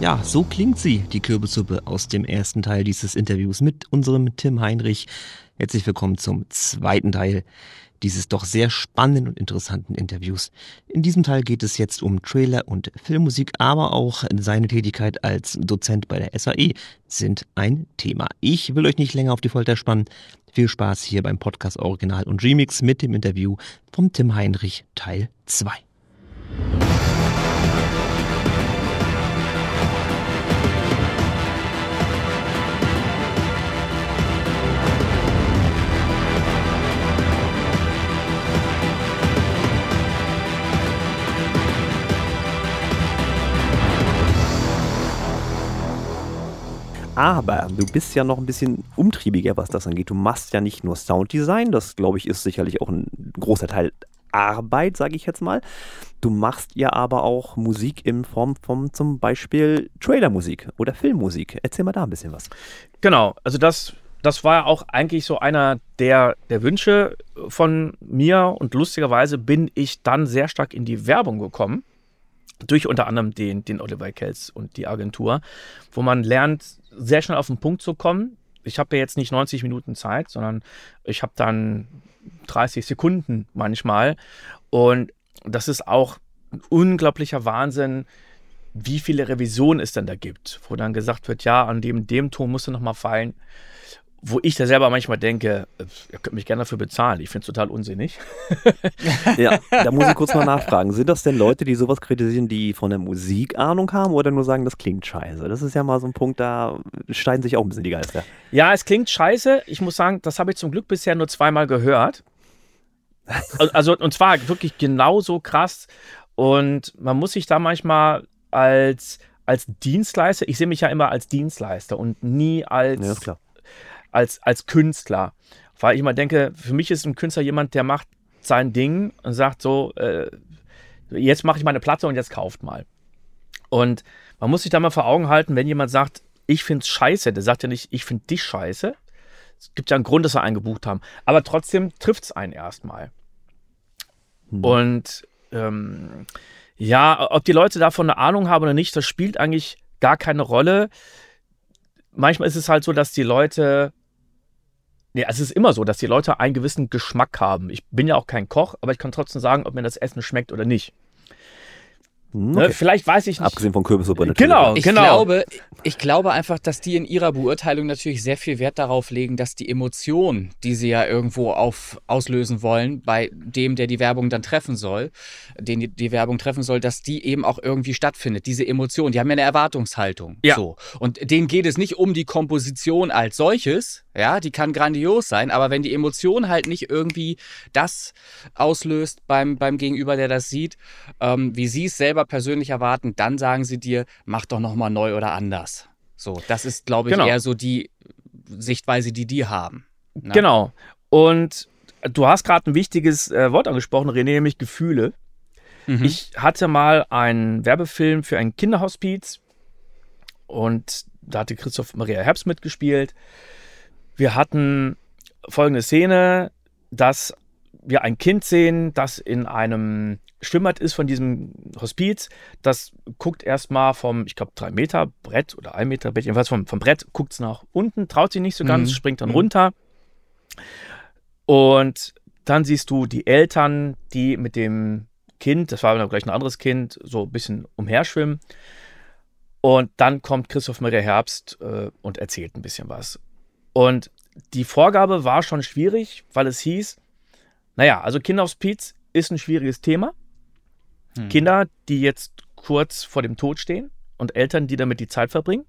Ja, so klingt sie, die Kürbissuppe aus dem ersten Teil dieses Interviews mit unserem Tim Heinrich. Herzlich willkommen zum zweiten Teil dieses doch sehr spannenden und interessanten Interviews. In diesem Teil geht es jetzt um Trailer und Filmmusik, aber auch seine Tätigkeit als Dozent bei der SAE sind ein Thema. Ich will euch nicht länger auf die Folter spannen. Viel Spaß hier beim Podcast Original und Remix mit dem Interview vom Tim Heinrich Teil 2. Aber du bist ja noch ein bisschen umtriebiger, was das angeht. Du machst ja nicht nur Sounddesign, das glaube ich ist sicherlich auch ein großer Teil Arbeit, sage ich jetzt mal. Du machst ja aber auch Musik in Form von zum Beispiel Trailermusik oder Filmmusik. Erzähl mal da ein bisschen was. Genau, also das, das war auch eigentlich so einer der, der Wünsche von mir und lustigerweise bin ich dann sehr stark in die Werbung gekommen durch unter anderem den, den Oliver Kells und die Agentur, wo man lernt, sehr schnell auf den Punkt zu kommen. Ich habe ja jetzt nicht 90 Minuten Zeit, sondern ich habe dann 30 Sekunden manchmal. Und das ist auch ein unglaublicher Wahnsinn, wie viele Revisionen es denn da gibt, wo dann gesagt wird, ja, an dem, dem Ton musst du nochmal fallen wo ich da selber manchmal denke, äh, ihr könnt mich gerne dafür bezahlen. Ich finde es total unsinnig. ja, da muss ich kurz mal nachfragen. Sind das denn Leute, die sowas kritisieren, die von der Musik Ahnung haben oder nur sagen, das klingt scheiße? Das ist ja mal so ein Punkt, da steigen sich auch ein bisschen die Geister. Ja, es klingt scheiße. Ich muss sagen, das habe ich zum Glück bisher nur zweimal gehört. Also, und zwar wirklich genauso krass. Und man muss sich da manchmal als, als Dienstleister, ich sehe mich ja immer als Dienstleister und nie als. Ja, ist klar als, als Künstler. Weil ich immer denke, für mich ist ein Künstler jemand, der macht sein Ding und sagt so, äh, jetzt mache ich meine Platte und jetzt kauft mal. Und man muss sich da mal vor Augen halten, wenn jemand sagt, ich finde es scheiße, der sagt ja nicht, ich finde dich scheiße. Es gibt ja einen Grund, dass wir einen gebucht haben. Aber trotzdem trifft es einen erstmal. Hm. Und ähm, ja, ob die Leute davon eine Ahnung haben oder nicht, das spielt eigentlich gar keine Rolle. Manchmal ist es halt so, dass die Leute Nee, also es ist immer so, dass die Leute einen gewissen Geschmack haben. Ich bin ja auch kein Koch, aber ich kann trotzdem sagen, ob mir das Essen schmeckt oder nicht. Hm, ne, okay. Vielleicht weiß ich nicht. Abgesehen von Kürbissuppe natürlich. Genau, ich genau. Glaube, ich glaube einfach, dass die in ihrer Beurteilung natürlich sehr viel Wert darauf legen, dass die Emotion, die sie ja irgendwo auf, auslösen wollen, bei dem, der die Werbung dann treffen soll, den die, die Werbung treffen soll, dass die eben auch irgendwie stattfindet. Diese Emotion, die haben ja eine Erwartungshaltung. Ja. So. Und denen geht es nicht um die Komposition als solches, ja, die kann grandios sein, aber wenn die Emotion halt nicht irgendwie das auslöst beim, beim Gegenüber, der das sieht, ähm, wie sie es selber persönlich erwarten, dann sagen sie dir, mach doch nochmal neu oder anders. So, das ist, glaube ich, genau. eher so die Sichtweise, die die haben. Ne? Genau. Und du hast gerade ein wichtiges äh, Wort angesprochen, René, nämlich Gefühle. Mhm. Ich hatte mal einen Werbefilm für ein Kinderhospiz und da hatte Christoph Maria Herbst mitgespielt. Wir hatten folgende Szene, dass wir ein Kind sehen, das in einem Schwimmbad ist von diesem Hospiz. Das guckt erstmal vom, ich glaube, drei Meter Brett oder ein Meter Brett, jedenfalls vom, vom Brett, guckt es nach unten, traut sich nicht so ganz, mhm. springt dann mhm. runter. Und dann siehst du die Eltern, die mit dem Kind, das war dann gleich ein anderes Kind, so ein bisschen umherschwimmen. Und dann kommt Christoph Maria Herbst äh, und erzählt ein bisschen was. Und die Vorgabe war schon schwierig, weil es hieß, naja, also Kinderhospiz ist ein schwieriges Thema. Hm. Kinder, die jetzt kurz vor dem Tod stehen und Eltern, die damit die Zeit verbringen.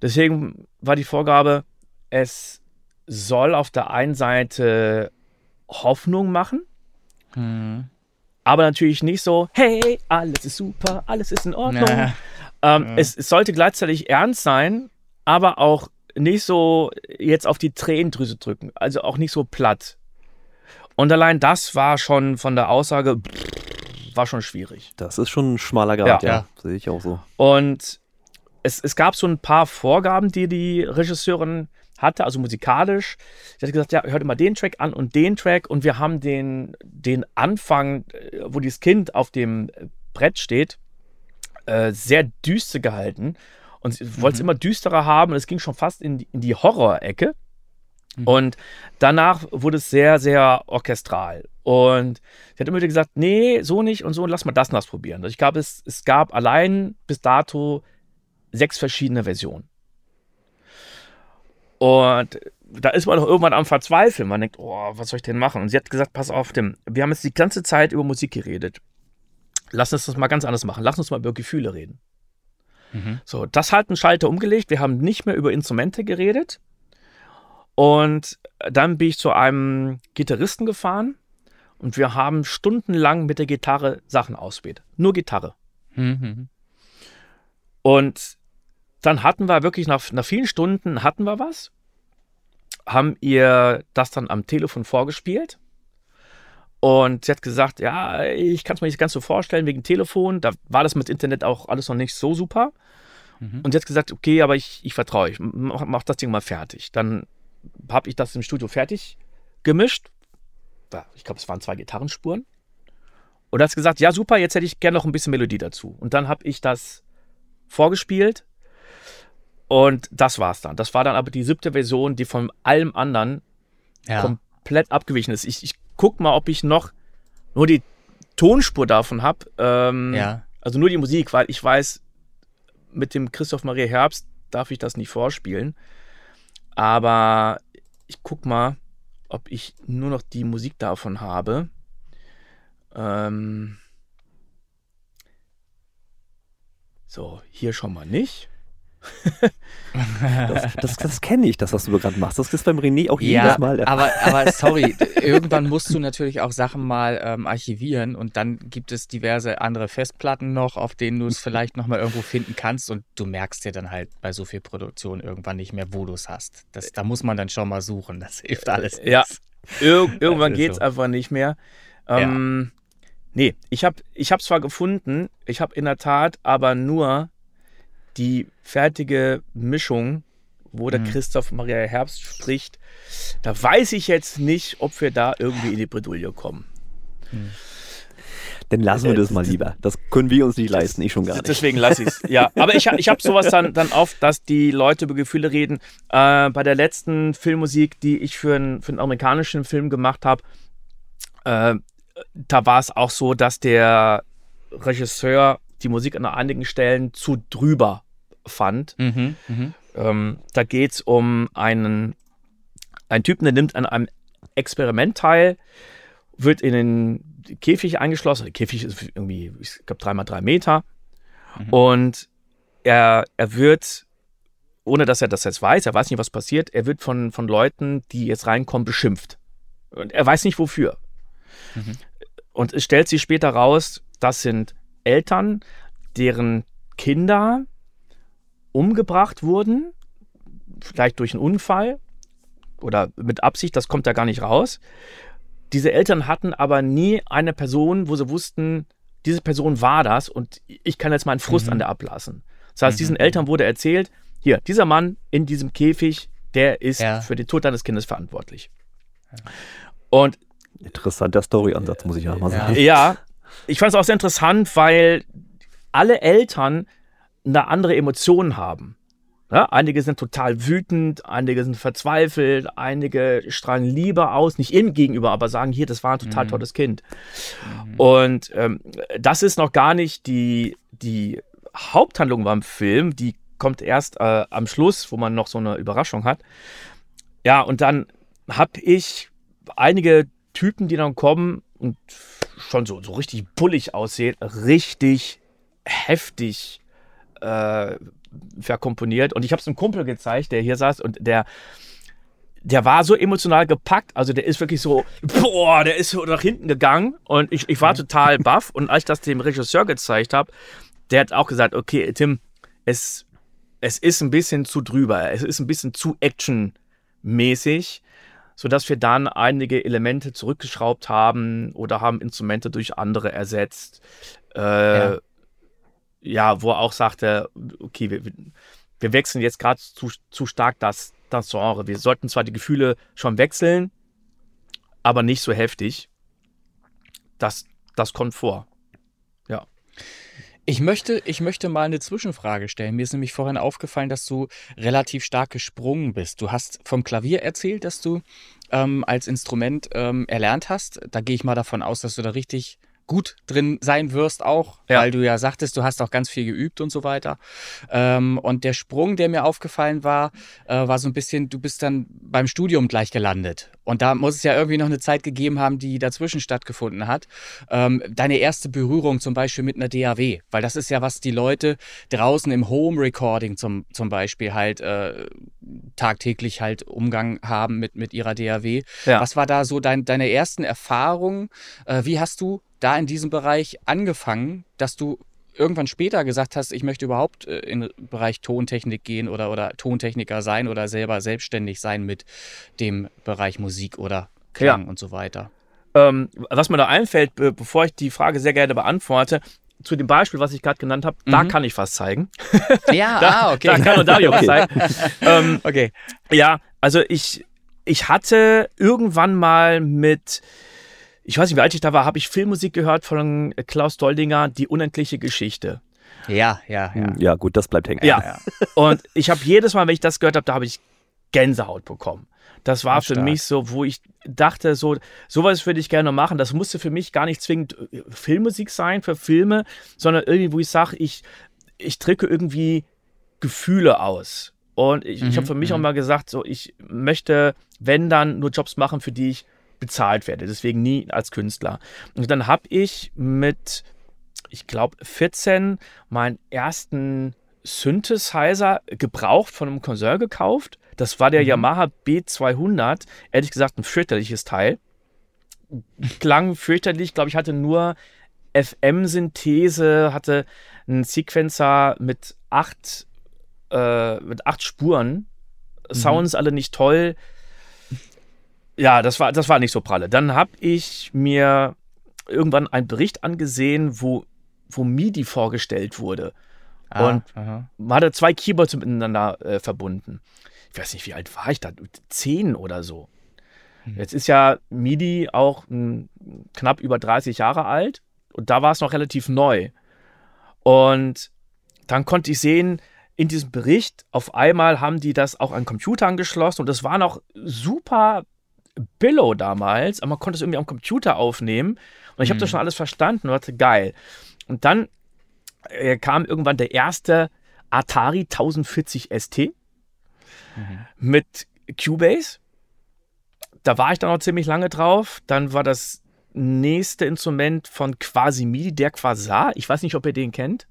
Deswegen war die Vorgabe, es soll auf der einen Seite Hoffnung machen, hm. aber natürlich nicht so, hey, alles ist super, alles ist in Ordnung. Ja. Ähm, ja. Es, es sollte gleichzeitig ernst sein, aber auch nicht so jetzt auf die Tränendrüse drücken, also auch nicht so platt. Und allein das war schon von der Aussage, war schon schwierig. Das ist schon ein schmaler Grad, ja. ja. Sehe ich auch so. Und es, es gab so ein paar Vorgaben, die die Regisseurin hatte, also musikalisch. Sie hat gesagt, ja, hört immer den Track an und den Track und wir haben den, den Anfang, wo dieses Kind auf dem Brett steht, äh, sehr düster gehalten. Und sie wollte es immer düsterer haben und es ging schon fast in die, in die Horror-Ecke. Mhm. Und danach wurde es sehr, sehr orchestral. Und sie hat immer wieder gesagt, nee, so nicht und so, lass mal das und das probieren. Also ich glaube, es, es gab allein bis dato sechs verschiedene Versionen. Und da ist man doch irgendwann am Verzweifeln. Man denkt, oh, was soll ich denn machen? Und sie hat gesagt, pass auf, Tim, wir haben jetzt die ganze Zeit über Musik geredet. Lass uns das mal ganz anders machen. Lass uns mal über Gefühle reden. Mhm. So, das hat einen Schalter umgelegt. Wir haben nicht mehr über Instrumente geredet. Und dann bin ich zu einem Gitarristen gefahren und wir haben stundenlang mit der Gitarre Sachen ausprobiert. Nur Gitarre. Mhm. Und dann hatten wir wirklich nach, nach vielen Stunden hatten wir was, haben ihr das dann am Telefon vorgespielt. Und sie hat gesagt, ja, ich kann es mir nicht ganz so vorstellen wegen Telefon. Da war das mit Internet auch alles noch nicht so super. Mhm. Und sie hat gesagt, okay, aber ich, ich vertraue, ich mach, mach das Ding mal fertig. Dann habe ich das im Studio fertig gemischt. Ich glaube, es waren zwei Gitarrenspuren. Und hat gesagt, ja super, jetzt hätte ich gerne noch ein bisschen Melodie dazu. Und dann habe ich das vorgespielt. Und das war's dann. Das war dann aber die siebte Version, die von allem anderen Ja. komplett abgewichen ist. Ich, ich guck mal, ob ich noch nur die Tonspur davon habe. Ähm, ja. Also nur die Musik, weil ich weiß, mit dem Christoph Maria Herbst darf ich das nicht vorspielen. Aber ich guck mal, ob ich nur noch die Musik davon habe. Ähm so, hier schon mal nicht. Das, das, das kenne ich, das, was du gerade machst. Das ist beim René auch Ja, jedes Mal. der aber, aber sorry, irgendwann musst du natürlich auch Sachen mal ähm, archivieren und dann gibt es diverse andere Festplatten noch, auf denen du es vielleicht nochmal irgendwo finden kannst und du merkst dir dann halt bei so viel Produktion irgendwann nicht mehr, wo du es hast. Das, da muss man dann schon mal suchen, das hilft alles. Ja. nichts. Ir irgendwann geht es so. einfach nicht mehr. Ähm, Nee, ich habe ich hab zwar gefunden, ich habe in der Tat aber nur die fertige Mischung, wo der Mhm. Christoph Maria Herbst spricht. Da weiß ich jetzt nicht, ob wir da irgendwie in die Bredouille kommen. Dann lassen wir das mal lieber. Das können wir uns nicht leisten, ich schon gar nicht. Deswegen lasse ich es. Ja, aber ich, ich habe sowas dann, dann oft, dass die Leute über Gefühle reden. Äh, bei der letzten Filmmusik, die ich für, einen- für einen amerikanischen Film gemacht habe, äh, da war es auch so, dass der Regisseur die Musik an einigen Stellen zu drüber fand. Mhm, mhm. Ähm, da geht es um einen, einen Typen, der nimmt an einem Experiment teil, wird in den Käfig eingeschlossen. Der Käfig ist irgendwie, ich glaube, dreimal drei Meter. Mhm. Und er, er wird, ohne dass er das jetzt weiß, er weiß nicht, was passiert, er wird von, von Leuten, die jetzt reinkommen, beschimpft. Und er weiß nicht wofür. Mhm. Und es stellt sich später raus, das sind Eltern, deren Kinder umgebracht wurden, vielleicht durch einen Unfall oder mit Absicht, das kommt da gar nicht raus. Diese Eltern hatten aber nie eine Person, wo sie wussten, diese Person war das und ich kann jetzt meinen Frust Mhm. an der ablassen. Das heißt, Mhm. diesen Eltern wurde erzählt, hier, dieser Mann in diesem Käfig, der ist Ja. für den Tod deines Kindes verantwortlich. Und Interessanter Story-Ansatz, muss ich auch mal Ja. sagen. ja, ich fand es auch sehr interessant, weil alle Eltern eine andere Emotion haben. Ja, einige sind total wütend, einige sind verzweifelt, einige strahlen Liebe aus, nicht ihm gegenüber, aber sagen, hier, das war ein total Mhm. tolles Kind. Und ähm, das ist noch gar nicht die, die Haupthandlung beim Film, die kommt erst äh, am Schluss, wo man noch so eine Überraschung hat. Ja, und dann habe ich einige Typen, die dann kommen und schon so, so richtig bullig aussehen, richtig heftig äh, verkomponiert. Und ich habe es einem Kumpel gezeigt, der hier saß und der, der war so emotional gepackt. Also der ist wirklich so, boah, der ist so nach hinten gegangen und ich, ich war total baff. Und als ich das dem Regisseur gezeigt habe, der hat auch gesagt, okay, Tim, es, es ist ein bisschen zu drüber, es ist ein bisschen zu actionmäßig, sodass wir dann einige Elemente zurückgeschraubt haben oder haben Instrumente durch andere ersetzt. Äh, Ja. Ja. wo er auch sagte, okay, wir, wir wechseln jetzt gerade zu, zu stark das, das Genre. Wir sollten zwar die Gefühle schon wechseln, aber nicht so heftig. Das, das kommt vor. Ich möchte, ich möchte mal eine Zwischenfrage stellen. Mir ist nämlich vorhin aufgefallen, dass du relativ stark gesprungen bist. Du hast vom Klavier erzählt, dass du ähm, als Instrument ähm, erlernt hast. Da gehe ich mal davon aus, dass du da richtig gut drin sein wirst auch, Ja. weil du ja sagtest, du hast auch ganz viel geübt und so weiter. Ähm, und der Sprung, der mir aufgefallen war, äh, war so ein bisschen, du bist dann beim Studium gleich gelandet. Und da muss es ja irgendwie noch eine Zeit gegeben haben, die dazwischen stattgefunden hat. Ähm, deine erste Berührung zum Beispiel mit einer DAW, weil das ist ja, was die Leute draußen im Home-Recording zum, zum Beispiel halt äh, tagtäglich halt Umgang haben mit, mit ihrer DAW. Ja. Was war da so dein, deine ersten Erfahrungen? Äh, wie hast du da in diesem Bereich angefangen, dass du irgendwann später gesagt hast, ich möchte überhaupt äh, in den Bereich Tontechnik gehen oder, oder Tontechniker sein oder selber selbstständig sein mit dem Bereich Musik oder Klang und so weiter? Ähm, was mir da einfällt, be bevor ich die Frage sehr gerne beantworte, zu dem Beispiel, was ich gerade genannt habe, da Mhm. kann ich was zeigen. Ja, Da, ah, da kann Dario was Okay. zeigen. ähm, Okay. ja, also ich, ich hatte irgendwann mal mit, ich weiß nicht, wie alt ich da war, habe ich Filmmusik gehört von Klaus Doldinger, Die unendliche Geschichte. Ja, ja, ja. Hm, Ja, gut, das bleibt hängen. Ja. Und ich habe jedes Mal, wenn ich das gehört habe, da habe ich Gänsehaut bekommen. Das war Ja, für stark. mich so, wo ich dachte, so, sowas würde ich gerne machen. Das musste für mich gar nicht zwingend äh, Filmmusik sein für Filme, sondern irgendwie, wo ich sage, ich, ich drücke irgendwie Gefühle aus. Und ich, ich Mhm, habe für mich mhm. auch mal gesagt, so, ich möchte, wenn dann, nur Jobs machen, für die ich bezahlt werde. Deswegen nie als Künstler. Und dann habe ich mit, ich glaube, 14 meinen ersten Synthesizer gebraucht von einem Cousin gekauft. Das war der Mhm. Yamaha B200. Ehrlich gesagt, ein fürchterliches Teil. Klang fürchterlich, glaube ich, hatte nur FM-Synthese, hatte einen Sequencer mit acht, äh, mit acht Spuren. Sounds alle nicht toll. Ja, das war, das war nicht so pralle. Dann habe ich mir irgendwann einen Bericht angesehen, wo, wo MIDI vorgestellt wurde. Ah, Und- aha. Man hatte zwei Keyboards miteinander äh, verbunden. Ich weiß nicht, wie alt war ich da? Zehn oder so. Mhm. Jetzt ist ja MIDI auch mh, knapp über 30 Jahre alt und da war es noch relativ neu. Und dann konnte ich sehen, in diesem Bericht, auf einmal haben die das auch an Computer angeschlossen und das war noch super Billow damals, aber man konnte es irgendwie am Computer aufnehmen und ich habe das Mhm. schon alles verstanden und dachte, geil. Und dann äh, kam irgendwann der erste Atari 1040 ST Mhm. mit Cubase. Da war ich dann noch ziemlich lange drauf. Dann war das nächste Instrument von Quasimidi, der Quasar. Ich weiß nicht, ob ihr den kennt.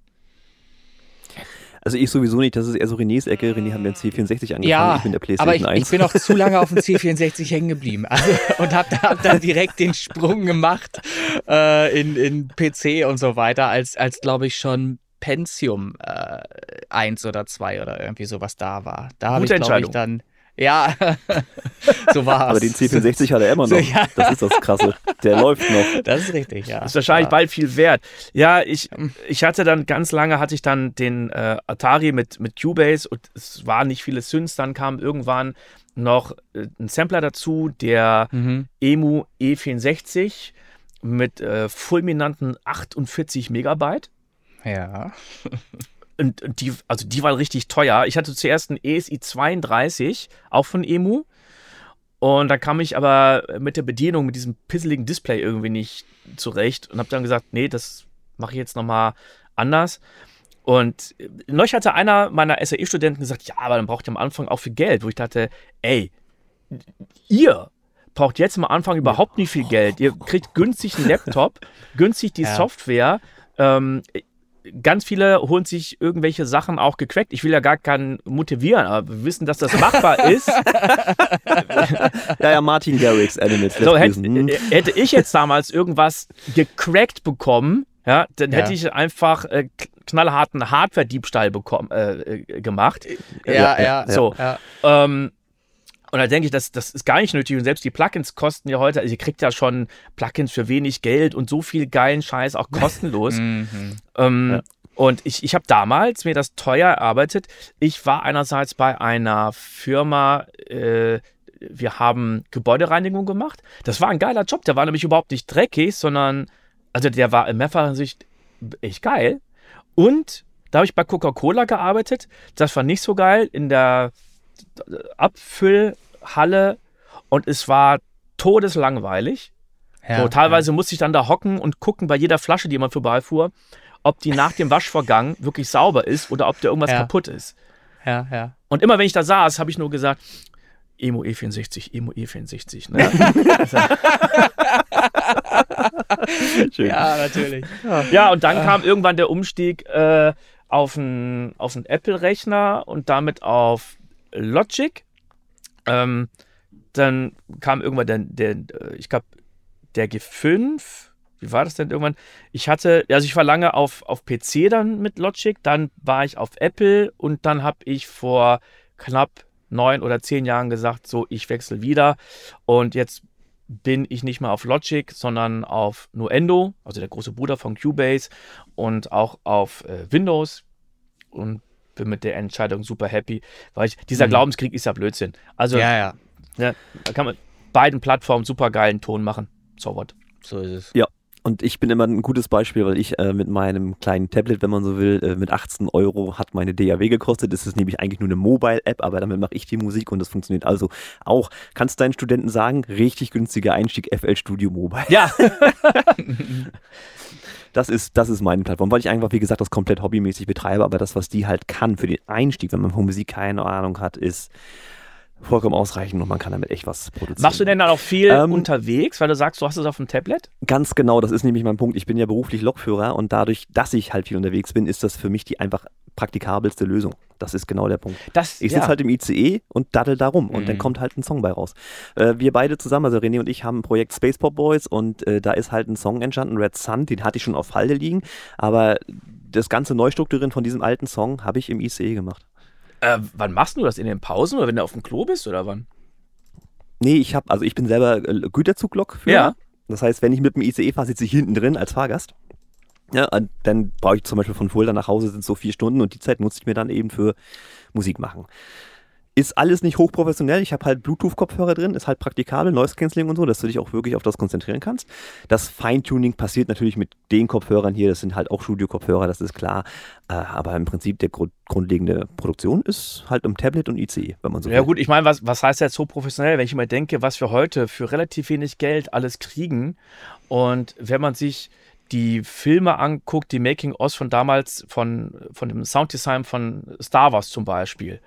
Also ich sowieso nicht, das ist eher so Renés Ecke. René hat mit dem C64 angefangen, Ja, ich bin der aber PlayStation ich, 1. ich bin auch zu lange auf dem C64 hängen geblieben. Also, und habe hab dann direkt den Sprung gemacht äh, in, in PC und so weiter, als, als glaube ich schon Pentium äh, 1 oder 2 oder irgendwie sowas da war. Da habe ich, glaube ich, dann. Ja, so war es. Aber den C64 hat er immer So, noch. ja. Das ist das Krasse. Der läuft noch. Das ist richtig, ja. Ist wahrscheinlich ja. bald viel wert. Ja, ich, ich hatte dann ganz lange hatte ich dann den äh, Atari mit, mit Cubase und es waren nicht viele Synths. Dann kam irgendwann noch äh, ein Sampler dazu, der Mhm. EMU E64 mit äh, fulminanten 48 Megabyte. Ja. Und, und die, also die waren richtig teuer. Ich hatte zuerst einen E ESI 32, auch von EMU. Und dann kam ich aber mit der Bedienung, mit diesem pisseligen Display irgendwie nicht zurecht und habe dann gesagt, nee, das mache ich jetzt nochmal anders. Und äh, neulich hatte einer meiner SAE-Studenten gesagt, ja, aber dann braucht ihr am Anfang auch viel Geld. Wo ich dachte, ey, ihr braucht jetzt am Anfang überhaupt nicht viel Geld. Ihr kriegt günstig einen Laptop, günstig die Ja. Software. Ähm, ganz viele holen sich irgendwelche Sachen auch gecrackt. Ich will ja gar keinen motivieren, aber wir wissen, dass das machbar ist. Ja, ja, Martin Garrix, Animals. so, hätte, äh, hätte ich jetzt damals irgendwas gecrackt bekommen, ja, dann Ja. hätte ich einfach äh, knallharten Hardware-Diebstahl bekommen, äh, äh, gemacht. Ja, ja, ja, ja. So. ja. Ähm, und da denke ich, das, das ist gar nicht nötig. Und selbst die Plugins kosten ja heute, also ihr kriegt ja schon Plugins für wenig Geld und so viel geilen Scheiß auch kostenlos. Mhm. Ähm, Ja. Und ich, ich habe damals mir das teuer erarbeitet. Ich war einerseits bei einer Firma, äh, wir haben Gebäudereinigung gemacht. Das war ein geiler Job. Der war nämlich überhaupt nicht dreckig, sondern, also der war in mehrfacher Sicht echt geil. Und da habe ich bei Coca-Cola gearbeitet. Das war nicht so geil in der Abfüllhalle und es war todeslangweilig. Ja, so, teilweise musste ich dann da hocken und gucken bei jeder Flasche, die man vorbeifuhr, ob die nach dem Waschvorgang wirklich sauber ist oder ob da irgendwas Ja. kaputt ist. Ja, ja. Und immer wenn ich da saß, habe ich nur gesagt, Emo E64, Emo E64. Ne? Schön. Ja, natürlich. ja, und dann kam irgendwann der Umstieg äh, auf einen auf einen Apple-Rechner und damit auf Logic. Ähm, dann kam irgendwann der, der äh, ich glaube, der G5. Wie war das denn irgendwann? Ich hatte, also ich war lange auf, auf PC dann mit Logic, dann war ich auf Apple und dann habe ich vor knapp neun oder zehn Jahren gesagt, so, ich wechsle wieder. Und jetzt bin ich nicht mehr auf Logic, sondern auf Nuendo, also der große Bruder von Cubase und auch auf äh, Windows und bin mit der Entscheidung super happy, weil ich, dieser Mhm. Glaubenskrieg ist ja Blödsinn. Also Ja, ja. da kann man beiden Plattformen super geilen Ton machen. So what. So ist es. Und ich bin immer ein gutes Beispiel, weil ich äh, mit meinem kleinen Tablet, wenn man so will, äh, mit 18 Euro hat meine DAW gekostet. Das ist nämlich eigentlich nur eine Mobile-App, aber damit mache ich die Musik und das funktioniert also auch. Kannst deinen Studenten sagen, richtig günstiger Einstieg FL Studio Mobile. Ja, Das ist, das ist meine Plattform, weil ich einfach, wie gesagt, das komplett hobbymäßig betreibe, aber das, was die halt kann für den Einstieg, wenn man von Musik keine Ahnung hat, ist vollkommen ausreichend und man kann damit echt was produzieren. machst du denn dann auch viel Ähm, unterwegs, weil du sagst, du hast es auf dem Tablet? Ganz genau, das ist nämlich mein Punkt. Ich bin ja beruflich Lokführer und dadurch, dass ich halt viel unterwegs bin, ist das für mich die einfach praktikabelste Lösung. Das ist genau der Punkt. Das, Ich sitze ja. halt im ICE und daddel da rum und dann Mhm. kommt halt ein Song bei raus. Äh, wir beide zusammen, also René und ich, haben ein Projekt Space Pop Boys und äh, da ist halt ein Song entstanden, Red Sun, den hatte ich schon auf Halde liegen, aber das ganze Neustrukturieren von diesem alten Song habe ich im ICE gemacht. Äh, wann machst du das? In den Pausen oder wenn du auf dem Klo bist oder wann? Nee, ich habe, also ich bin selber äh, Güterzuglokführer. Ja. Das heißt, wenn ich mit dem ICE fahre, sitze ich hinten drin als Fahrgast. Ja, und dann brauche ich zum Beispiel von Fulda nach Hause sind so vier Stunden und die Zeit nutze ich mir dann eben für Musik machen. Ist alles nicht hochprofessionell. Ich habe halt Bluetooth-Kopfhörer drin, ist halt praktikabel, Noise Cancelling und so, dass du dich auch wirklich auf das konzentrieren kannst. Das Feintuning passiert natürlich mit den Kopfhörern hier, das sind halt auch Studio-Kopfhörer, das ist klar. Äh, aber im Prinzip der Grund, grundlegende Produktion ist halt im Tablet und ICE, wenn man so Ja will. gut, ich meine, was, was heißt jetzt so professionell, wenn ich immer denke, was wir heute für relativ wenig Geld alles kriegen und wenn man sich die Filme anguckt, die Making-ofs von damals, von, von dem Sounddesign von Star Wars zum Beispiel,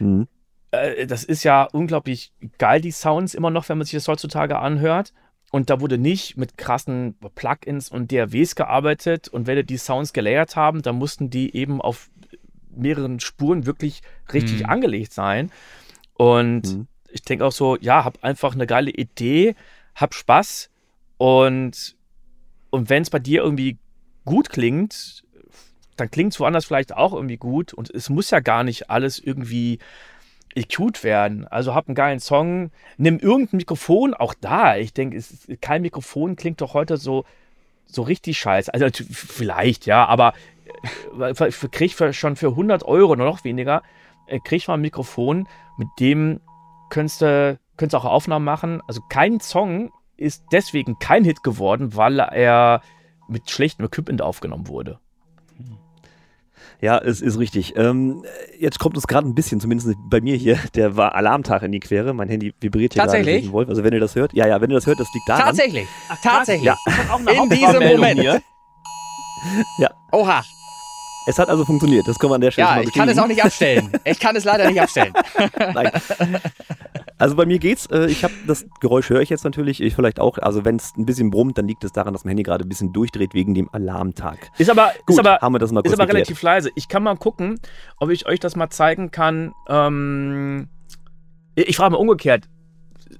Mhm. äh, das ist ja unglaublich geil, die Sounds immer noch, wenn man sich das heutzutage anhört. Und da wurde nicht mit krassen Plugins und DAWs gearbeitet. Und wenn die die Sounds gelayert haben, dann mussten die eben auf mehreren Spuren wirklich richtig Mhm. angelegt sein. Und Mhm. ich denke auch so, ja, hab einfach eine geile Idee, hab Spaß und, und wenn es bei dir irgendwie gut klingt, dann klingt es woanders vielleicht auch irgendwie gut und es muss ja gar nicht alles irgendwie EQ'd werden. Also hab einen geilen Song, nimm irgendein Mikrofon, auch da. Ich denke, kein Mikrofon klingt doch heute so, so richtig scheiße. Also vielleicht, ja, aber äh, krieg schon für 100 Euro oder noch weniger, äh, krieg mal ein Mikrofon, mit dem könntest du, könntest auch Aufnahmen machen. Also kein Song ist deswegen kein Hit geworden, weil er mit schlechtem Equipment aufgenommen wurde. Ja, es ist richtig. Ähm, jetzt kommt es gerade ein bisschen, zumindest bei mir hier, der war Alarmtag in die Quere. Mein Handy vibriert hier gerade Tatsächlich? ein Wolf. Also wenn ihr das hört, ja, ja, wenn ihr das hört, das liegt daran. Tatsächlich. Tatsächlich. Ja. In diesem Moment. hier. Oha. Es hat also funktioniert. Das können wir an der Stelle Ja, mal ich kann es auch nicht abstellen. Ich kann es leider nicht abstellen. Nein. Also bei mir geht's. Äh, ich habe das Geräusch höre ich jetzt natürlich. Ich vielleicht auch. Also wenn es ein bisschen brummt, dann liegt es daran, dass mein Handy gerade ein bisschen durchdreht wegen dem Alarmtag. Ist aber, Gut, ist aber, haben wir das mal kurz ist aber geklärt. relativ leise. Ich kann mal gucken, ob ich euch das mal zeigen kann. Ähm, ich frage mal umgekehrt.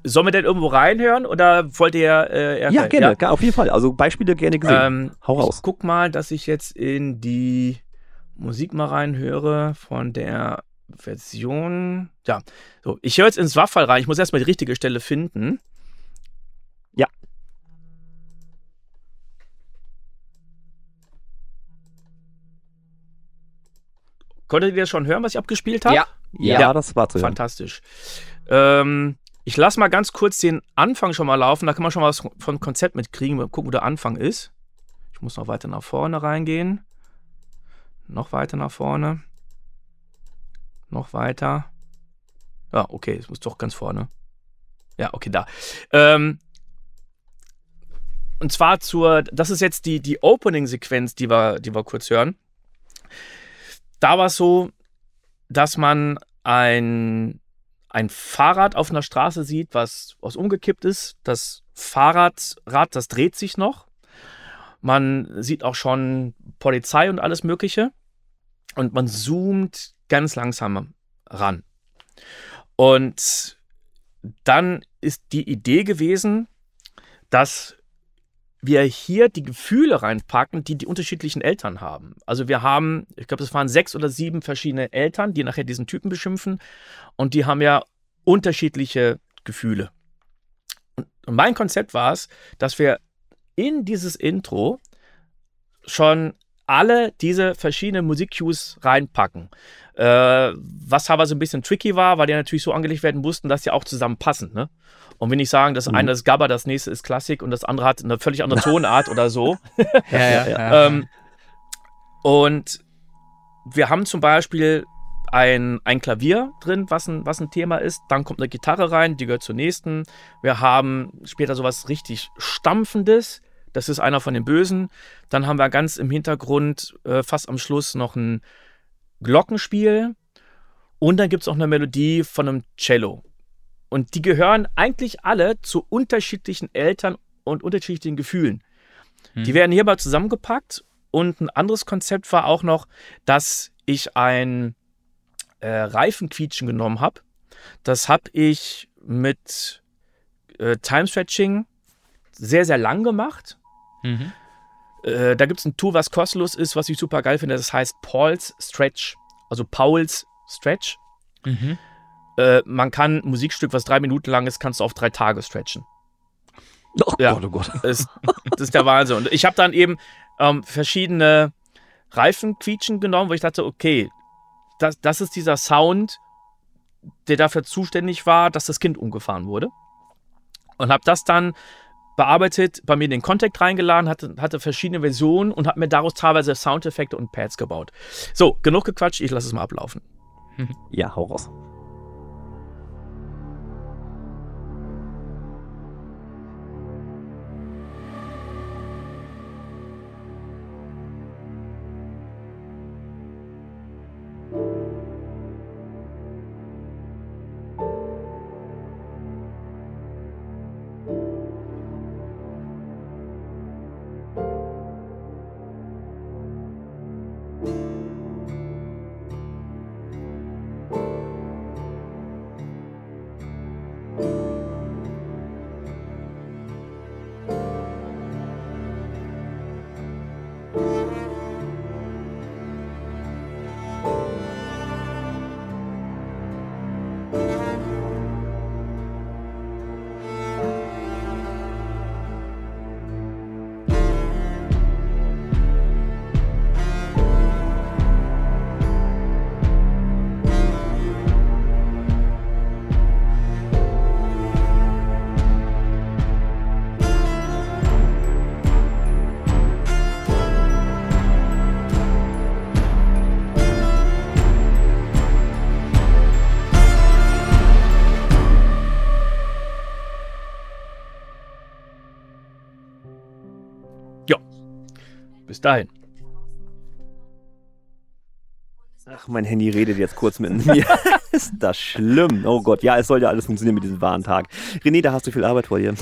Sollen wir denn irgendwo reinhören oder wollt ihr äh, Ja, gerne. Ja? Auf jeden Fall. Also Beispiele gerne gesehen. Ähm, Hau raus. Ich guck mal, dass ich jetzt in die Musik mal reinhöre von der Version. Ja, so. Ich höre jetzt ins Waffel rein. Ich muss erstmal die richtige Stelle finden. Ja. Konntet ihr das schon hören, was ich abgespielt habe? Ja. ja, ja. das war zu hören. Fantastisch. Ähm, ich lasse mal ganz kurz den Anfang schon mal laufen. Da kann man schon mal was vom Konzept mitkriegen. Mal gucken, wo der Anfang ist. Ich muss noch weiter nach vorne reingehen. Noch weiter nach vorne. Noch weiter. Ja, okay, es muss doch ganz vorne. Ja, okay, da. Ähm, und zwar zur, das ist jetzt die, die Opening-Sequenz, die wir, die wir kurz hören. Da war es so, dass man ein, ein Fahrrad auf einer Straße sieht, was, was umgekippt ist. Das Fahrradrad, das dreht sich noch. Man sieht auch schon Polizei und alles Mögliche. Und man zoomt ganz langsam ran. Und dann ist die Idee gewesen, dass wir hier die Gefühle reinpacken, die die unterschiedlichen Eltern haben. Also wir haben, ich glaube, es waren sechs oder sieben verschiedene Eltern, die nachher diesen Typen beschimpfen und die haben ja unterschiedliche Gefühle. Und mein Konzept war es, dass wir in dieses Intro schon alle diese verschiedenen Musikcues reinpacken. Äh, was aber so ein bisschen tricky war, weil die natürlich so angelegt werden mussten, dass die auch zusammenpassen. Ne? Und wenn ich sagen, das mhm. eine ist Gabba, das nächste ist Klassik und das andere hat eine völlig andere Tonart oder so. ja, ja, ja. Ähm, und wir haben zum Beispiel ein, ein Klavier drin, was ein, was ein Thema ist. Dann kommt eine Gitarre rein, die gehört zur nächsten. Wir haben später sowas richtig Stampfendes. Das ist einer von den Bösen. Dann haben wir ganz im Hintergrund, äh, fast am Schluss, noch ein Glockenspiel. Und dann gibt es auch eine Melodie von einem Cello. Und die gehören eigentlich alle zu unterschiedlichen Eltern und unterschiedlichen Gefühlen. Hm. Die werden hierbei zusammengepackt. Und ein anderes Konzept war auch noch, dass ich ein äh, Reifenquietschen genommen habe. Das habe ich mit äh, Time Stretching sehr, sehr lang gemacht. Mhm. Äh, da gibt es ein Tool, was kostenlos ist, was ich super geil finde. Das heißt Paul's Stretch. Also Pauls Stretch. Mhm. Äh, man kann ein Musikstück, was drei Minuten lang ist, kannst du auf drei Tage stretchen. Oh ja, Gott, oh Gott. Das, das ist der Wahnsinn. Und ich habe dann eben ähm, verschiedene Reifenquietschen genommen, wo ich dachte, okay, das, das ist dieser Sound, der dafür zuständig war, dass das Kind umgefahren wurde. Und habe das dann bearbeitet, bei mir in den Contact reingeladen, hatte, hatte verschiedene Versionen und habe mir daraus teilweise Soundeffekte und Pads gebaut. So, genug gequatscht, ich lasse es mal ablaufen. Ja, hau raus. Bis dahin. Ach, mein Handy redet jetzt kurz mit mir. ist das schlimm? Oh Gott, ja, es soll ja alles funktionieren mit diesem wahren Tag. René, da hast du viel Arbeit vor dir.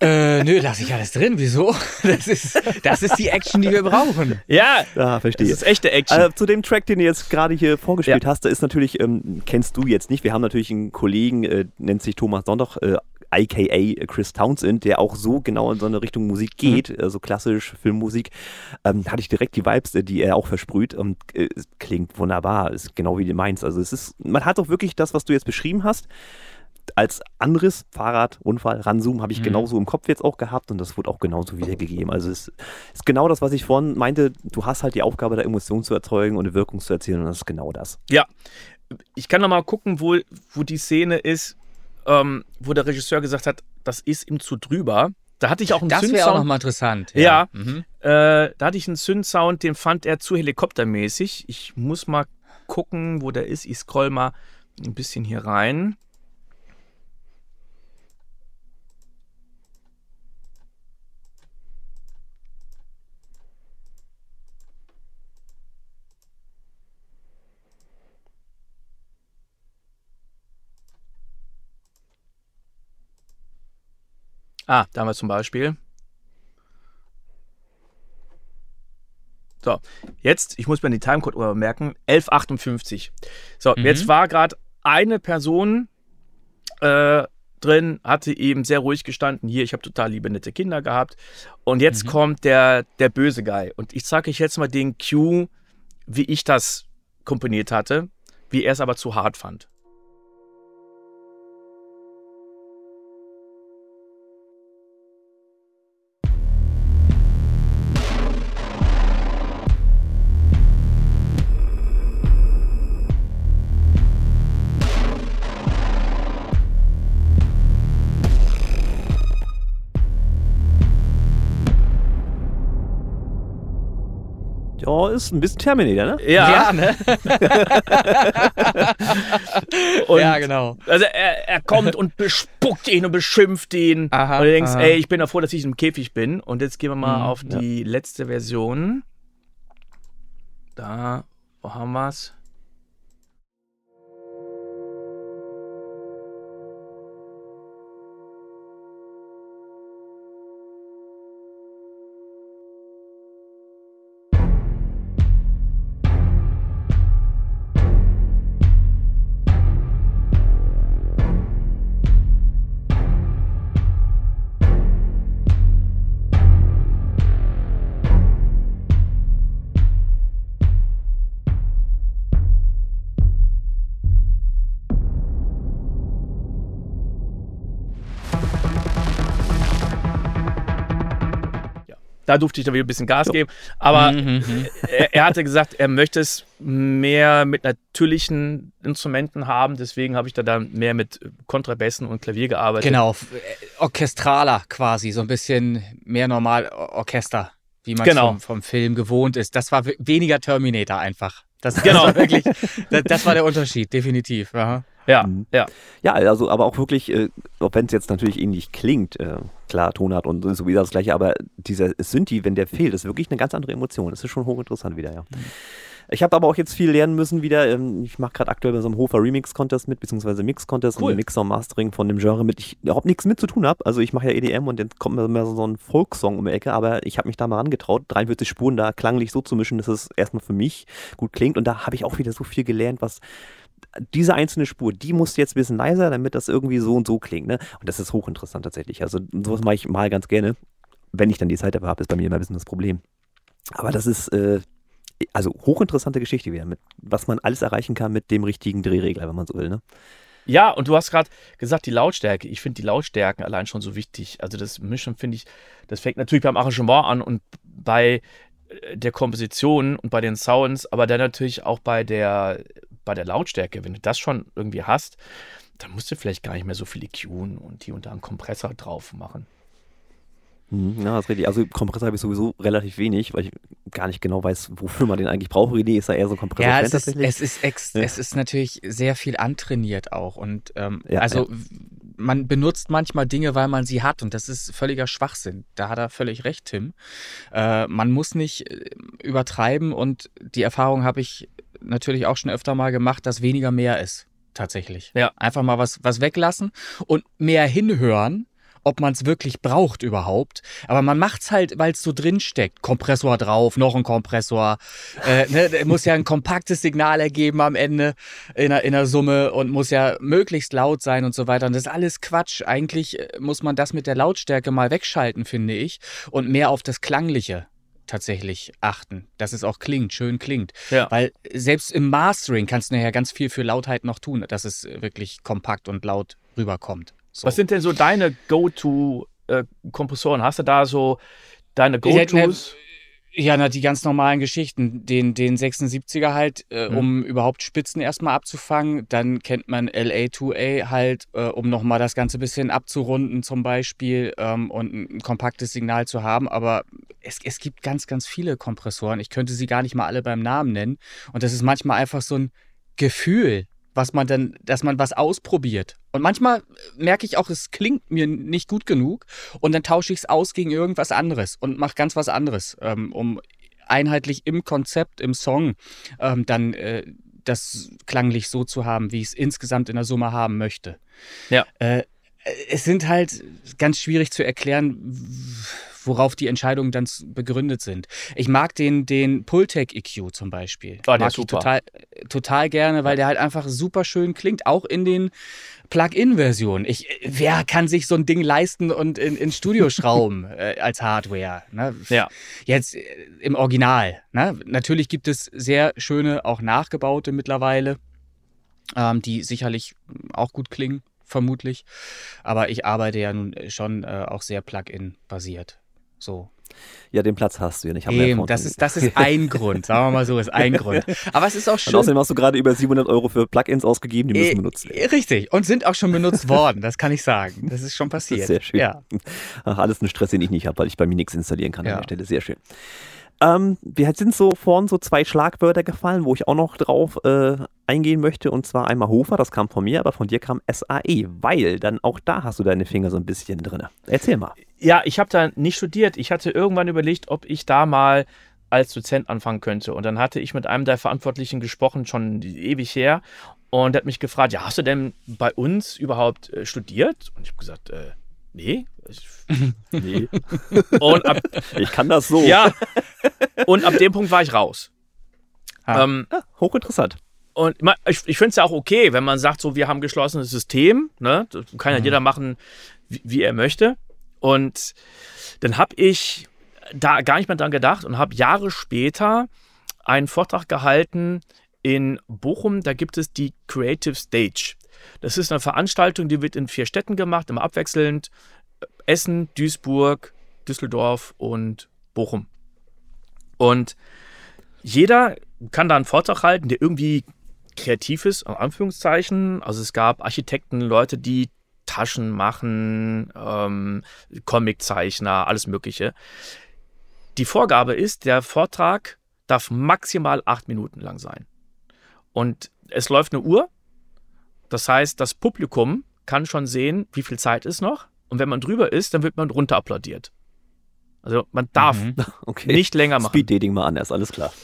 Äh, nö, lass ich alles drin. Wieso? Das ist, das ist die Action, die wir brauchen. Ja, Ja, verstehe. das ist echte Action. Äh, zu dem Track, den du jetzt gerade hier vorgespielt hast, da ist natürlich, ähm, kennst du jetzt nicht, wir haben natürlich einen Kollegen, äh, nennt sich Thomas Sonntag, äh, aka Chris Townsend, der auch so genau in so eine Richtung Musik geht, mhm. also klassisch Filmmusik, ähm, hatte ich direkt die Vibes, äh, die er auch versprüht und äh, es klingt wunderbar, ist genau wie du meinst. Also es ist, man hat auch wirklich das, was du jetzt beschrieben hast, als Anriss, Fahrrad, Unfall, Ranzoom habe ich mhm. genauso im Kopf jetzt auch gehabt und das wurde auch genauso wiedergegeben. Also es ist genau das, was ich vorhin meinte, du hast halt die Aufgabe, da Emotionen zu erzeugen und eine Wirkung zu erzielen und das ist genau das. Ja, ich kann noch mal gucken, wo, wo die Szene ist, ähm, wo der Regisseur gesagt hat, das ist ihm zu drüber. Da hatte ich auch einen Das wäre auch nochmal interessant. Ja, ja mhm. äh, da hatte ich einen Synth-Sound, den fand er zu helikoptermäßig. Ich muss mal gucken, wo der ist. Ich scroll mal ein bisschen hier rein. Ah, da haben wir zum Beispiel. So, jetzt, ich muss mir die Timecode merken, 1158. So, Mhm. jetzt war gerade eine Person äh, drin, hatte eben sehr ruhig gestanden. Hier, ich habe total liebe, nette Kinder gehabt. Und jetzt Mhm. kommt der, der böse Guy. Und ich sage euch jetzt mal den Cue, wie ich das komponiert hatte, wie er es aber zu hart fand. Ja, ist ein bisschen Terminator, ne? Ja, ne? und ja, genau. Also er, er kommt und bespuckt ihn und beschimpft ihn. Aha, und du denkst, aha. ey, ich bin ja froh, dass ich im Käfig bin. Und jetzt gehen wir mal Mhm, auf die letzte Version. Da, wo haben wir's? Da durfte ich dann wieder ein bisschen Gas geben. Aber Mhm, mhm. er, er hatte gesagt, er möchte es mehr mit natürlichen Instrumenten haben. Deswegen habe ich da dann mehr mit Kontrabässen und Klavier gearbeitet. Genau, äh, orchestraler quasi, so ein bisschen mehr normal Or- Orchester, wie man Genau. vom, vom Film gewohnt ist. Das war we- weniger Terminator einfach. Das, das Genau. war wirklich, das, das war der Unterschied, definitiv. Aha. Ja, Mhm. ja. Ja, also aber auch wirklich, äh, auch wenn es jetzt natürlich ähnlich klingt, äh, klar, Tonart und so wie das gleiche, aber dieser Synthi, wenn der fehlt, ist wirklich eine ganz andere Emotion. Das ist schon hochinteressant wieder, ja. Ich habe aber auch jetzt viel lernen müssen wieder. Ähm, ich mache gerade aktuell bei so einem Hofer Remix Contest mit, beziehungsweise Mix Contest Cool. und Mixer Mastering von dem Genre mit, ich überhaupt nichts mit zu tun habe. Also ich mache ja EDM und dann kommt mir so ein Folksong um die Ecke, aber ich habe mich da mal angetraut, 43 Spuren da klanglich so zu mischen, dass es erstmal für mich gut klingt. Und da habe ich auch wieder so viel gelernt, was diese einzelne Spur, die muss jetzt ein bisschen leiser, damit das irgendwie so und so klingt. Ne? Und das ist hochinteressant tatsächlich. Also sowas mache ich mal ganz gerne. Wenn ich dann die Zeit dafür habe, ist bei mir immer ein bisschen das Problem. Aber das ist äh, also hochinteressante Geschichte wieder, mit was man alles erreichen kann mit dem richtigen Drehregler, wenn man so will. Ne? Ja, und du hast gerade gesagt, die Lautstärke. Ich finde die Lautstärken allein schon so wichtig. Also das Mischen finde ich, das fängt natürlich beim Arrangement an und bei äh, der Komposition und bei den Sounds, aber dann natürlich auch bei der, bei der Lautstärke. Wenn du das schon irgendwie hast, dann musst du vielleicht gar nicht mehr so viel EQen und hier und da einen Kompressor drauf machen. Mhm, ja, das ist richtig. Also Kompressor habe ich sowieso relativ wenig, weil ich gar nicht genau weiß, wofür man den eigentlich braucht. René ist da eher so Kompressor Ja, es ist, es, ist ex, Ja. es ist natürlich sehr viel antrainiert auch. Und ähm, Ja, also ja. man benutzt manchmal Dinge, weil man sie hat. Und das ist völliger Schwachsinn. Da hat er völlig recht, Tim. Äh, man muss nicht äh, übertreiben. Und die Erfahrung habe ich natürlich auch schon öfter mal gemacht, dass weniger mehr ist. Tatsächlich. Ja. Einfach mal was, was weglassen und mehr hinhören. Ob man es wirklich braucht überhaupt. Aber man macht es halt, weil es so drin steckt. Kompressor drauf, noch ein Kompressor. Äh, ne, muss ja ein kompaktes Signal ergeben am Ende in der, in der Summe und muss ja möglichst laut sein und so weiter. Und das ist alles Quatsch. Eigentlich äh, muss man das mit der Lautstärke mal wegschalten, finde ich, und mehr auf das Klangliche tatsächlich achten, dass es auch klingt, schön klingt. Ja. Weil selbst im Mastering kannst du nachher ganz viel für Lautheit noch tun, dass es wirklich kompakt und laut rüberkommt. So. Was sind denn so deine Go-To-Kompressoren? Hast du da so deine ne, Go-Tos? Ja, na, die ganz normalen Geschichten. Den, den 76er halt, äh, Mhm. um überhaupt Spitzen erstmal abzufangen. Dann kennt man LA2A halt, äh, um nochmal das Ganze ein bisschen abzurunden zum Beispiel ähm, und ein, ein kompaktes Signal zu haben. Aber es, es gibt ganz, ganz viele Kompressoren. Ich könnte sie gar nicht mal alle beim Namen nennen. Und das ist manchmal einfach so ein Gefühl, was man dann, dass man was ausprobiert. Und manchmal merke ich auch, es klingt mir nicht gut genug und dann tausche ich es aus gegen irgendwas anderes und mache ganz was anderes, ähm, um einheitlich im Konzept, im Song ähm, dann äh, das klanglich so zu haben, wie ich es insgesamt in der Summe haben möchte. Ja. Äh, es sind halt ganz schwierig zu erklären, worauf die Entscheidungen dann begründet sind. Ich mag den, den Pultec EQ zum Beispiel. Oh, der mag ich total, total gerne, weil der halt einfach super schön klingt, auch in den Plug-in-Versionen. Ich, wer kann sich so ein Ding leisten und in, ins Studio schrauben äh, als Hardware? Ne? Ja. Jetzt äh, im Original. Ne? Natürlich gibt es sehr schöne, auch nachgebaute mittlerweile, ähm, die sicherlich auch gut klingen, vermutlich. Aber ich arbeite ja nun schon äh, auch sehr Plug-in-basiert. So. Ja, den Platz hast du ja nicht. Haben wir ja Eben, das ist, das ist ein Grund, sagen wir mal so, ist ein Grund. Aber es ist auch Und schön. außerdem hast du gerade über 700 Euro für Plugins ausgegeben, die müssen Äh, benutzt werden. Richtig. Und sind auch schon benutzt worden, das kann ich sagen. Das ist schon passiert. sehr schön. Ja. Ach, alles ein Stress, den ich nicht habe, weil ich bei mir nichts installieren kann an Ja. der Stelle. Sehr schön. Ähm, wir sind so vorhin so zwei Schlagwörter gefallen, wo ich auch noch drauf äh, eingehen möchte. Und zwar einmal Hofer, das kam von mir, aber von dir kam SAE, weil dann auch da hast du deine Finger so ein bisschen drin. Erzähl mal. Ja, ich habe da nicht studiert. Ich hatte irgendwann überlegt, ob ich da mal als Dozent anfangen könnte. Und dann hatte ich mit einem der Verantwortlichen gesprochen, schon ewig her. Und der hat mich gefragt, ja, hast du denn bei uns überhaupt äh, studiert? Und ich habe gesagt, äh, nee. Ich, Nee, und ab, ich kann das so. ja, und ab dem Punkt war ich raus. Ah. Ähm, Hochinteressant. Und ich, ich finde es ja auch okay, wenn man sagt, so, wir haben ein geschlossenes System. Ne? Das kann ja jeder machen, wie, wie er möchte. Und dann habe ich da gar nicht mehr dran gedacht und habe Jahre später einen Vortrag gehalten in Bochum. Da gibt es die Creative Stage. Das ist eine Veranstaltung, die wird in vier Städten gemacht, immer abwechselnd. Essen, Duisburg, Düsseldorf und Bochum. Und jeder kann da einen Vortrag halten, der irgendwie kreativ ist, in Anführungszeichen. Also es gab Architekten, Leute, die Taschen machen, ähm, Comiczeichner, alles Mögliche. Die Vorgabe ist, der Vortrag darf maximal acht Minuten lang sein. Und es läuft eine Uhr. Das heißt, das Publikum kann schon sehen, wie viel Zeit ist noch. Und wenn man drüber ist, dann wird man runter applaudiert. Also man darf Mhm. Okay. nicht länger machen. Speed-Dating mal anders, alles klar.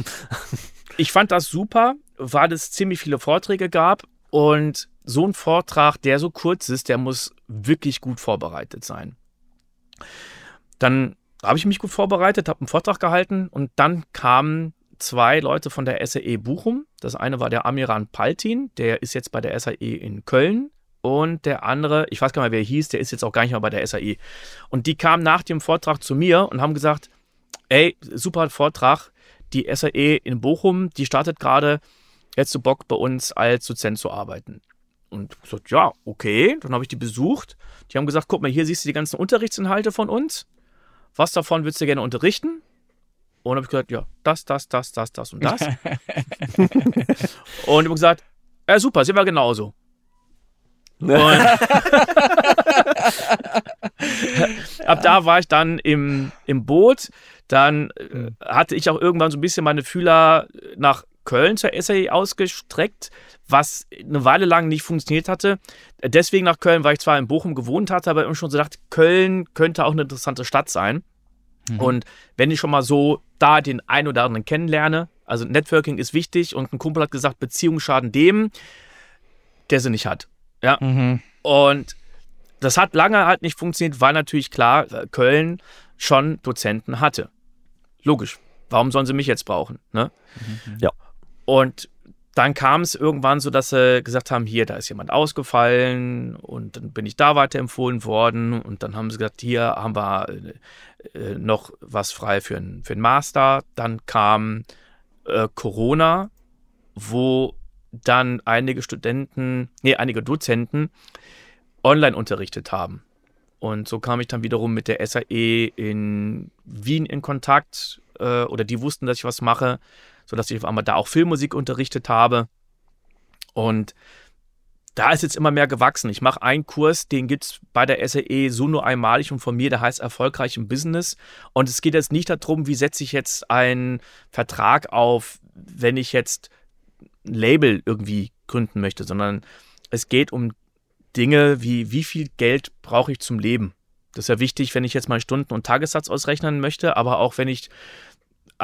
Ich fand das super, weil es ziemlich viele Vorträge gab. Und so ein Vortrag, der so kurz ist, der muss wirklich gut vorbereitet sein. Dann habe ich mich gut vorbereitet, habe einen Vortrag gehalten und dann kamen zwei Leute von der SAE Bochum. Das eine war der Amiran Paltin, der ist jetzt bei der SAE in Köln. Und der andere, ich weiß gar nicht mehr, wer er hieß, der ist jetzt auch gar nicht mehr bei der SAE. Und die kamen nach dem Vortrag zu mir und haben gesagt, ey, super Vortrag, die SAE in Bochum, die startet gerade, hättest du Bock bei uns als Dozent zu arbeiten? Und ich gesagt, ja, okay. Dann habe ich die besucht. Die haben gesagt, guck mal, hier siehst du die ganzen Unterrichtsinhalte von uns. Was davon würdest du gerne unterrichten? Und habe ich gesagt, ja, das, das, das, das, das und das. und ich habe gesagt, ja, super, sind wir genauso. Und ab da war ich dann im, im Boot. Dann äh, hatte ich auch irgendwann so ein bisschen meine Fühler nach Köln zur SAE ausgestreckt, was eine Weile lang nicht funktioniert hatte. Deswegen nach Köln, weil ich zwar in Bochum gewohnt hatte, aber immer schon so dachte, Köln könnte auch eine interessante Stadt sein. Und wenn ich schon mal so da den einen oder anderen kennenlerne, also Networking ist wichtig und ein Kumpel hat gesagt, Beziehungen schaden dem, der sie nicht hat. Ja. Mhm. Und das hat lange halt nicht funktioniert, weil natürlich klar äh, Köln schon Dozenten hatte. Logisch. Warum sollen sie mich jetzt brauchen? Ne? Ja. Und dann kam es irgendwann so, dass sie gesagt haben, hier, da ist jemand ausgefallen und dann bin ich da weiterempfohlen worden und dann haben sie gesagt, hier haben wir äh, äh, noch was frei für einen für Master. Dann kam äh, Corona, wo dann einige Studenten, nee, einige Dozenten online unterrichtet haben. Und so kam ich dann wiederum mit der SAE in Wien in Kontakt äh, oder die wussten, dass ich was mache, sodass ich auf einmal da auch Filmmusik unterrichtet habe. Und da ist jetzt immer mehr gewachsen. Ich mache einen Kurs, den gibt es bei der SAE so nur einmalig und von mir, der heißt Erfolgreich im Business. Und es geht jetzt nicht darum, wie setze ich jetzt einen Vertrag auf, wenn ich jetzt ein Label irgendwie gründen möchte, sondern es geht um Dinge wie, wie viel Geld brauche ich zum Leben. Das ist ja wichtig, wenn ich jetzt meinen Stunden- und Tagessatz ausrechnen möchte, aber auch wenn ich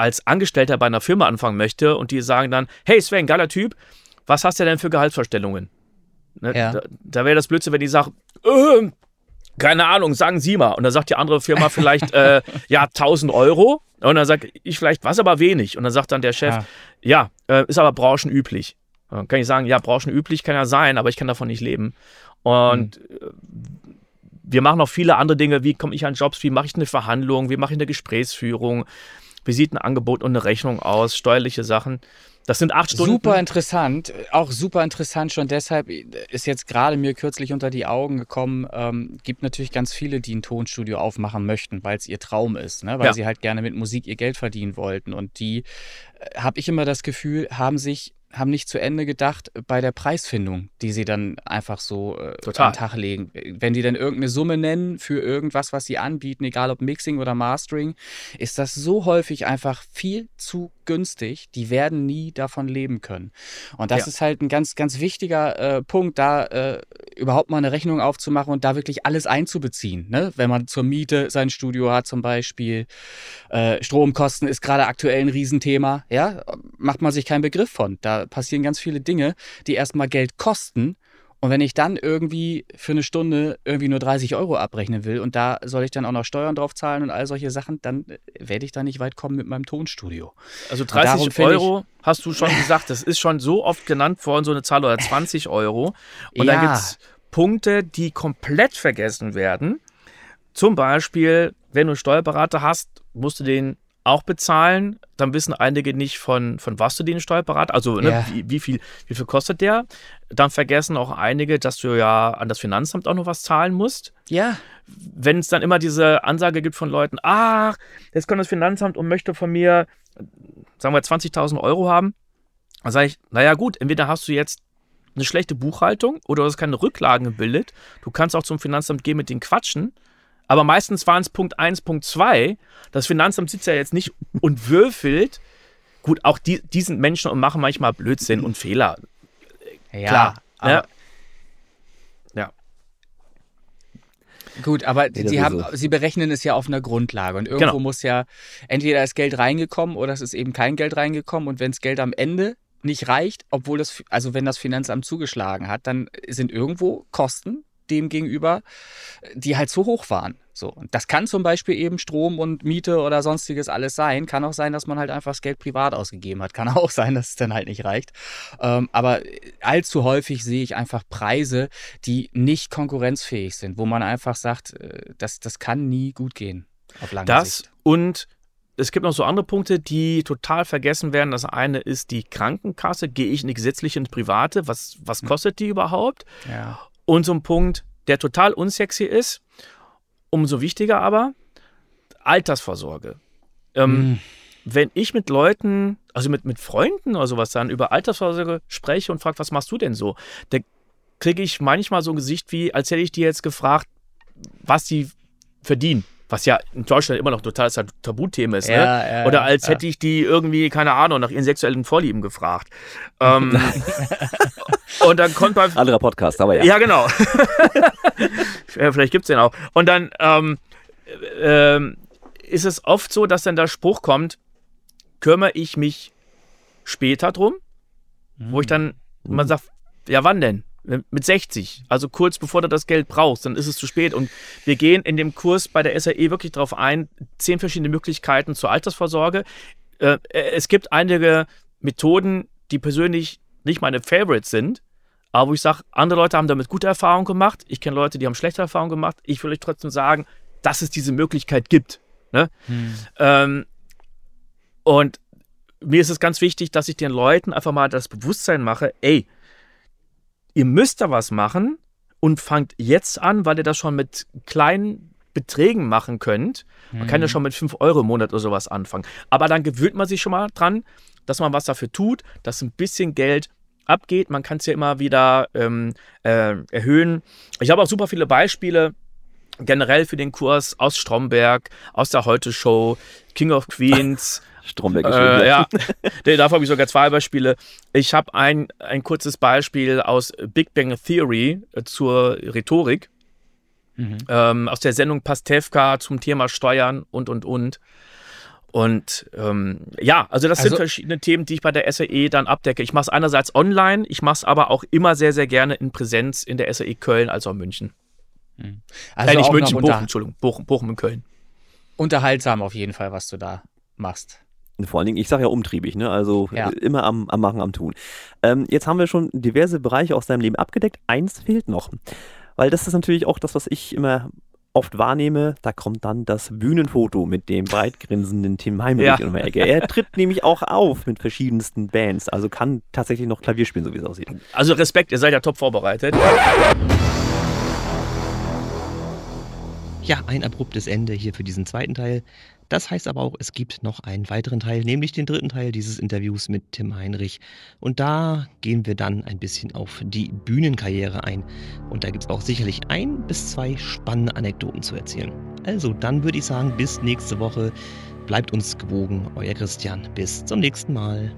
als Angestellter bei einer Firma anfangen möchte und die sagen dann, hey Sven, geiler Typ, was hast du denn für Gehaltsvorstellungen? Ne? Ja. Da, da wäre das Blödsinn, wenn die sagen, äh, keine Ahnung, sagen Sie mal. Und dann sagt die andere Firma vielleicht, äh, ja, 1000 Euro. Und dann sage ich vielleicht, was aber wenig. Und dann sagt dann der Chef, ja, Ja. äh, ist aber branchenüblich. Dann kann ich sagen, ja, branchenüblich kann ja sein, aber ich kann davon nicht leben. Und äh, wir machen noch viele andere Dinge. Wie komme ich an Jobs? Wie mache ich eine Verhandlung? Wie mache ich eine Gesprächsführung? Wie sieht ein Angebot und eine Rechnung aus? Steuerliche Sachen. Das sind acht Stunden. Super interessant, auch super interessant schon deshalb ist jetzt gerade mir kürzlich unter die Augen gekommen, ähm, gibt natürlich ganz viele, die ein Tonstudio aufmachen möchten, weil es ihr Traum ist, ne? weil Ja. sie halt gerne mit Musik ihr Geld verdienen wollten und die, habe ich immer das Gefühl, haben sich haben nicht zu Ende gedacht bei der Preisfindung, die sie dann einfach so äh, an den Tag legen. Wenn die dann irgendeine Summe nennen für irgendwas, was sie anbieten, egal ob Mixing oder Mastering, ist das so häufig einfach viel zu günstig. Die werden nie davon leben können. Und das Ja. ist halt ein ganz, ganz wichtiger äh, Punkt, da äh, überhaupt mal eine Rechnung aufzumachen und da wirklich alles einzubeziehen. Ne? Wenn man zur Miete sein Studio hat zum Beispiel. Äh, Stromkosten ist gerade aktuell ein Riesenthema. Ja, macht man sich keinen Begriff von. Da passieren ganz viele Dinge, die erstmal Geld kosten. Und wenn ich dann irgendwie für eine Stunde irgendwie nur 30 Euro abrechnen will und da soll ich dann auch noch Steuern drauf zahlen und all solche Sachen, dann äh, werde ich da nicht weit kommen mit meinem Tonstudio. Also darum 30 finde ich- Euro hast du schon gesagt, das ist schon so oft genannt worden, so eine Zahl oder 20 Euro. Und dann Ja. gibt es Punkte, die komplett vergessen werden. Zum Beispiel, wenn du einen Steuerberater hast, musst du den auch bezahlen. Dann wissen einige nicht, von, von was du den Steuerberater, also ne, Ja. wie, wie, viel, wie viel kostet der. Dann vergessen auch einige, dass du ja an das Finanzamt auch noch was zahlen musst Ja, wenn es dann immer diese Ansage gibt von Leuten, ach, jetzt kommt das Finanzamt und möchte von mir, sagen wir, 20.000 Euro haben, dann sage ich, naja gut, entweder hast du jetzt eine schlechte Buchhaltung oder du hast keine Rücklagen gebildet. Du kannst auch zum Finanzamt gehen mit den Quatschen. Aber meistens waren es Punkt 1, Punkt 2. Das Finanzamt sitzt ja jetzt nicht und würfelt. Gut, auch die, die sind Menschen und machen manchmal Blödsinn und Fehler. ja. Klar. Aber, Ja. Ja. Gut, aber Nee, sie, haben, so. sie berechnen es ja auf einer Grundlage. Und irgendwo Genau. muss ja, entweder ist Geld reingekommen oder es ist eben kein Geld reingekommen. Und wenn das Geld am Ende nicht reicht, obwohl das, also wenn das Finanzamt zugeschlagen hat, dann sind irgendwo Kosten dem gegenüber, die halt zu hoch waren. So. Und das kann zum Beispiel eben Strom und Miete oder sonstiges alles sein. Kann auch sein, dass man halt einfach das Geld privat ausgegeben hat. Kann auch sein, dass es dann halt nicht reicht. Ähm, aber allzu häufig sehe ich einfach Preise, die nicht konkurrenzfähig sind, wo man einfach sagt, äh, das, das kann nie gut gehen. Auf lange Das Sicht. und es gibt noch so andere Punkte, die total vergessen werden. Das eine ist die Krankenkasse. Gehe ich in die gesetzliche, ins private? Was, Hm. was kostet die überhaupt? Ja. Und so ein Punkt, der total unsexy ist, umso wichtiger aber, Altersvorsorge. Ähm, Hm. Wenn ich mit Leuten, also mit, mit Freunden oder sowas dann über Altersvorsorge spreche und frage, was machst du denn so? Da kriege ich manchmal so ein Gesicht wie, als hätte ich die jetzt gefragt, was sie verdienen. Was ja in Deutschland immer noch total das Tabuthema ist. ne? Ja, ja, Oder als ja. hätte ich die irgendwie, keine Ahnung, nach ihren sexuellen Vorlieben gefragt. Ähm, und dann kommt bei, Anderer Podcast, aber ja. ja, genau. Vielleicht gibt es den auch. Und dann ähm, äh, ähm, ist es oft so, dass dann der Spruch kommt, kümmere ich mich später drum, wo ich dann man sagt, ja wann denn? Mit 60, also kurz bevor du das Geld brauchst, dann ist es zu spät. Und wir gehen in dem Kurs bei der SAE wirklich darauf ein, zehn verschiedene Möglichkeiten zur Altersvorsorge. Äh, es gibt einige Methoden, die persönlich nicht meine Favorites sind, aber wo ich sage, andere Leute haben damit gute Erfahrungen gemacht. Ich kenne Leute, die haben schlechte Erfahrungen gemacht. Ich will euch trotzdem sagen, dass es diese Möglichkeit gibt. Ne? Ähm, und mir ist es ganz wichtig, dass ich den Leuten einfach mal das Bewusstsein mache, ey, ihr müsst da was machen und fangt jetzt an, weil ihr das schon mit kleinen Beträgen machen könnt. Man kann ja schon mit 5 Euro im Monat oder sowas anfangen. Aber dann gewöhnt man sich schon mal dran, dass man was dafür tut, dass ein bisschen Geld abgeht. Man kann es ja immer wieder ähm, äh, erhöhen. Ich habe auch super viele Beispiele generell für den Kurs aus Stromberg, aus der Heute-Show, King of Queens. Stromberg ist Äh, ja, davon habe ich sogar zwei Beispiele. Ich habe ein, ein kurzes Beispiel aus Big Bang Theory äh, zur Rhetorik, Mhm. ähm, aus der Sendung Pastewka zum Thema Steuern und, und, und. Und ähm, ja, also das sind Also- verschiedene Themen, die ich bei der SAE dann abdecke. Ich mache es einerseits online, ich mache es aber auch immer sehr, sehr gerne in Präsenz in der SAE Köln als auch München. Also äh, nicht auch München, noch Bochum, Entschuldigung, Bochum, Bochum und Köln. unterhaltsam auf jeden Fall, was du da machst. Vor allen Dingen, ich sage ja umtriebig, ne? also Ja. äh, immer am, am Machen, am Tun. Ähm, jetzt haben wir schon diverse Bereiche aus deinem Leben abgedeckt. Eins fehlt noch, weil das ist natürlich auch das, was ich immer oft wahrnehme. Da kommt dann das Bühnenfoto mit dem breit grinsenden Tim Heimlich Ja. in der Ecke. Er tritt nämlich auch auf mit verschiedensten Bands, also kann tatsächlich noch Klavier spielen, so wie es aussieht. Also Respekt, ihr seid ja top vorbereitet. Ja, ein abruptes Ende hier für diesen zweiten Teil. Das heißt aber auch, es gibt noch einen weiteren Teil, nämlich den dritten Teil dieses Interviews mit Tim Heinrich. Und da gehen wir dann ein bisschen auf die Bühnenkarriere ein. Und da gibt es auch sicherlich ein bis zwei spannende Anekdoten zu erzählen. Also, dann würde ich sagen, bis nächste Woche. Bleibt uns gewogen, euer Christian. Bis zum nächsten Mal.